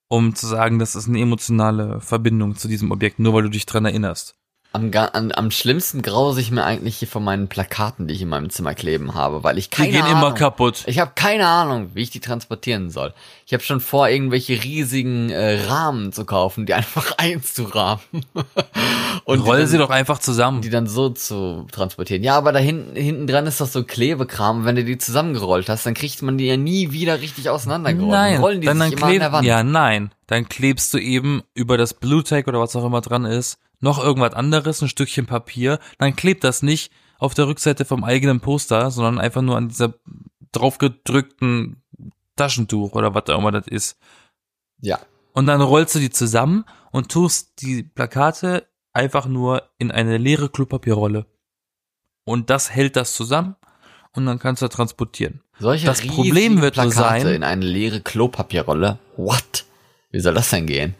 C: um zu sagen, das ist eine emotionale Verbindung zu diesem Objekt, nur weil du dich dran erinnerst.
A: Am, an, am schlimmsten grause ich mir eigentlich hier von meinen Plakaten, die ich in meinem Zimmer kleben habe, weil ich
C: Die
A: keine
C: gehen
A: Ahnung,
C: immer kaputt.
A: Ich habe keine Ahnung, wie ich die transportieren soll. Ich habe schon vor, irgendwelche riesigen äh, Rahmen zu kaufen, die einfach einzurahmen. Und die
C: Roll
A: dann,
C: sie doch einfach zusammen.
A: die dann so zu transportieren. Ja, aber da hinten, hinten dran ist doch so Klebekram. Wenn du die zusammengerollt hast, dann kriegt man die ja nie wieder richtig auseinandergerollt.
C: Nein,
A: Dann rollen die
C: dann,
A: sich
C: dann
A: immer an der Wand.
C: ja, nein, dann klebst du eben über das Blu-Tack oder was auch immer dran ist, noch irgendwas anderes, ein Stückchen Papier, dann klebt das nicht auf der Rückseite vom eigenen Poster, sondern einfach nur an dieser draufgedrückten Taschentuch oder was auch immer das ist.
A: ja.
C: Und dann rollst du die zusammen und tust die Plakate einfach nur in eine leere Klopapierrolle. Und das hält das zusammen und dann kannst du transportieren.
A: Solche
C: Das Problem wird
A: Plakate
C: sein-
A: in eine leere Klopapierrolle. What? Wie soll das denn gehen?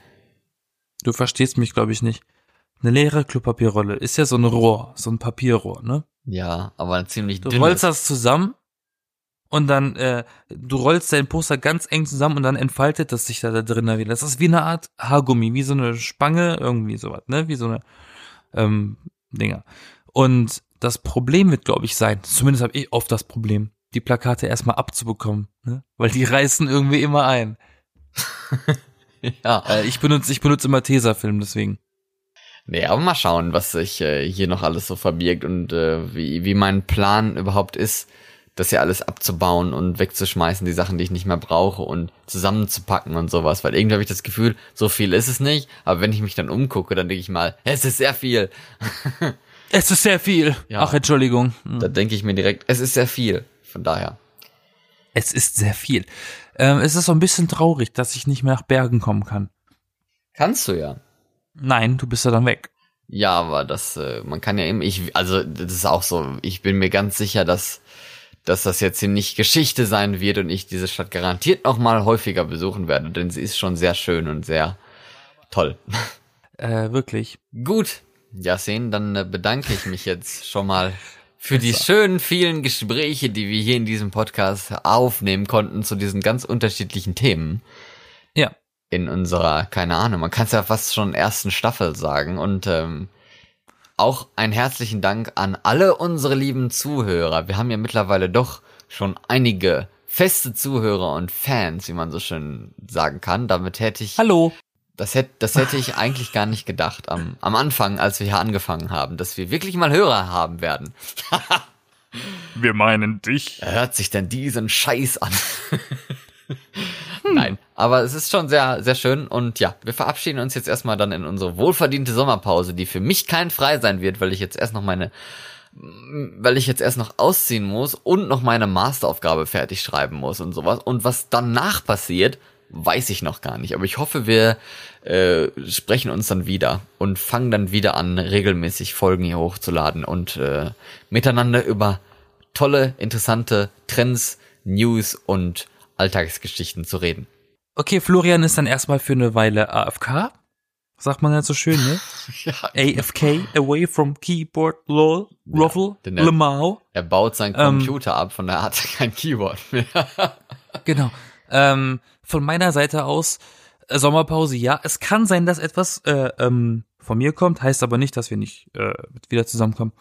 C: Du verstehst mich, glaube ich, nicht. Eine leere Klopapierrolle ist ja so ein Rohr, so ein Papierrohr, ne?
A: Ja, aber ein ziemlich
C: Du
A: dünnes.
C: rollst das zusammen und dann, äh, du rollst dein Poster ganz eng zusammen und dann entfaltet das sich da, da drinnen wieder. Das ist wie eine Art Haargummi, wie so eine Spange, irgendwie sowas, ne? Wie so eine, ähm, Dinger. Und das Problem wird, glaube ich, sein, zumindest habe ich oft das Problem, die Plakate erstmal abzubekommen, ne? Weil die reißen irgendwie immer ein.
A: ja.
C: Äh, ich benutze, ich benutze immer Tesafilm, deswegen.
A: Nee, aber mal schauen, was sich äh, hier noch alles so verbirgt und äh, wie, wie mein Plan überhaupt ist, das hier alles abzubauen und wegzuschmeißen, die Sachen, die ich nicht mehr brauche und zusammenzupacken und sowas. Weil irgendwie habe ich das Gefühl, so viel ist es nicht, aber wenn ich mich dann umgucke, dann denke ich mal, es ist sehr viel.
C: Es ist sehr viel.
A: Ja.
C: Ach, Entschuldigung.
A: Da denke ich mir direkt, es ist sehr viel. Von daher.
C: Es ist sehr viel. Ähm, es ist so ein bisschen traurig, dass ich nicht mehr nach Bergen kommen kann.
A: Kannst du ja.
C: Nein, du bist ja dann weg.
A: Ja, aber das, äh, man kann ja eben, ich, also das ist auch so, ich bin mir ganz sicher, dass, dass das jetzt hier nicht Geschichte sein wird und ich diese Stadt garantiert noch mal häufiger besuchen werde, denn sie ist schon sehr schön und sehr toll.
C: Äh, wirklich.
A: Gut, Yasin, dann äh, bedanke ich mich jetzt schon mal für die schönen vielen Gespräche, die wir hier in diesem Podcast aufnehmen konnten zu diesen ganz unterschiedlichen Themen
C: Ja.
A: In unserer, keine Ahnung, man kann es ja fast schon ersten Staffel sagen. Und ähm, auch einen herzlichen Dank an alle unsere lieben Zuhörer. Wir haben ja mittlerweile doch schon einige feste Zuhörer und Fans, wie man so schön sagen kann. Damit hätte ich,
C: Hallo.
A: das hätte, das hätte ich eigentlich gar nicht gedacht am, am Anfang, als wir hier angefangen haben, dass wir wirklich mal Hörer haben werden.
B: Wir meinen dich.
A: hört sich denn diesen Scheiß an? Nein, aber es ist schon sehr, sehr schön und ja, wir verabschieden uns jetzt erstmal dann in unsere wohlverdiente Sommerpause, die für mich kein frei sein wird, weil ich jetzt erst noch meine, weil ich jetzt erst noch ausziehen muss und noch meine Masteraufgabe fertig schreiben muss und sowas. Und was danach passiert, weiß ich noch gar nicht. Aber ich hoffe, wir äh, sprechen uns dann wieder und fangen dann wieder an, regelmäßig Folgen hier hochzuladen und äh, miteinander über tolle, interessante Trends, News und Alltagsgeschichten zu reden.
C: Okay, Florian ist dann erstmal für eine Weile AFK. Sagt man ja so schön, ne?
A: Ja,
C: AFK, away from keyboard, lol, ruffle,
A: er-
C: lemau.
A: er baut seinen
C: Ähm.
A: Computer ab, von daher hat er kein Keyboard mehr.
C: Genau. Ähm, von meiner Seite aus, äh, Sommerpause, ja. Es kann sein, dass etwas äh, ähm, von mir kommt, heißt aber nicht, dass wir nicht äh, wieder zusammenkommen.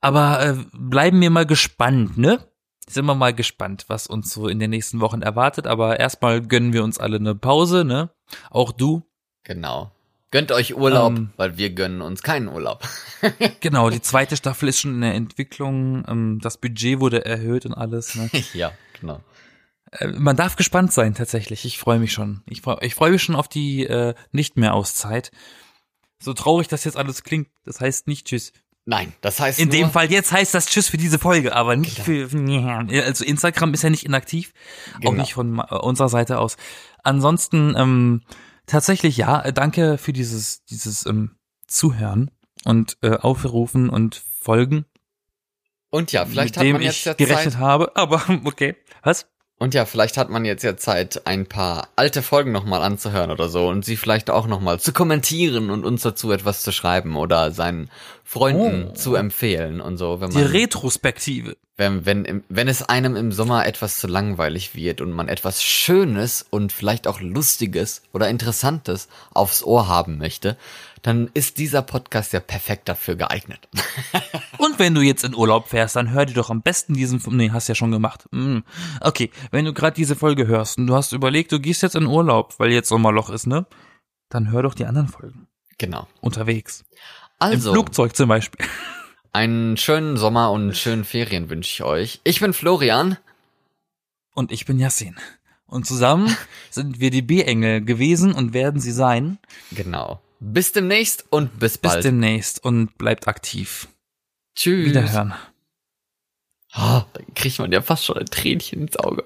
C: Aber äh, bleiben wir mal gespannt, ne? Sind wir mal gespannt, was uns so in den nächsten Wochen erwartet. Aber erstmal gönnen wir uns alle eine Pause, ne? Auch du.
A: Genau. Gönnt euch Urlaub,
C: Ähm.
A: weil wir gönnen uns keinen Urlaub.
C: Genau, die zweite Staffel ist schon in der Entwicklung. Ähm, das Budget wurde erhöht und alles. Ne?
A: ja, genau.
C: Äh, man darf gespannt sein, tatsächlich. Ich freue mich schon. Ich freue ich freu mich schon auf die äh, nicht mehr Auszeit. So traurig das jetzt alles klingt, das heißt nicht Tschüss.
A: Nein, das heißt
C: In
A: nur,
C: dem Fall jetzt heißt das Tschüss für diese Folge, aber nicht für. Also Instagram ist ja nicht inaktiv, auch
A: Genau.
C: nicht von ma- unserer Seite aus. Ansonsten ähm, tatsächlich ja, äh, danke für dieses dieses ähm, Zuhören und äh, Aufrufen und Folgen,
A: Und ja, vielleicht
C: mit
A: hat
C: dem
A: man jetzt
C: ich gerechnet
A: Zeit.
C: habe. Aber okay, was?
A: Und ja, vielleicht hat man jetzt ja Zeit, ein paar alte Folgen nochmal anzuhören oder so und sie vielleicht auch nochmal zu kommentieren und uns dazu etwas zu schreiben oder seinen Freunden
C: Oh.
A: zu empfehlen und so, wenn
C: Die
A: man,
C: Retrospektive.
A: wenn, wenn, wenn es einem im Sommer etwas zu langweilig wird und man etwas Schönes und vielleicht auch Lustiges oder Interessantes aufs Ohr haben möchte, dann ist dieser Podcast ja perfekt dafür geeignet.
C: Und wenn du jetzt in Urlaub fährst, dann hör dir doch am besten diesen, nee, hast ja schon gemacht. Mm. Okay, wenn du gerade diese Folge hörst und du hast überlegt, du gehst jetzt in Urlaub, weil jetzt Sommerloch ist, ne? Dann hör doch die anderen Folgen.
A: Genau.
C: Unterwegs.
A: Also.
C: Im Flugzeug zum Beispiel.
A: Einen schönen Sommer und schönen Ferien wünsche ich euch. Ich bin Florian.
C: Und ich bin Yassin. Und zusammen sind wir die B-Engel gewesen und werden sie sein.
A: Genau. Bis demnächst und bis
C: Bis
A: bald.
C: demnächst und bleibt aktiv.
A: Tschüss.
C: Wiederhören.
A: Oh, dann kriegt man ja fast schon ein Tränchen ins Auge.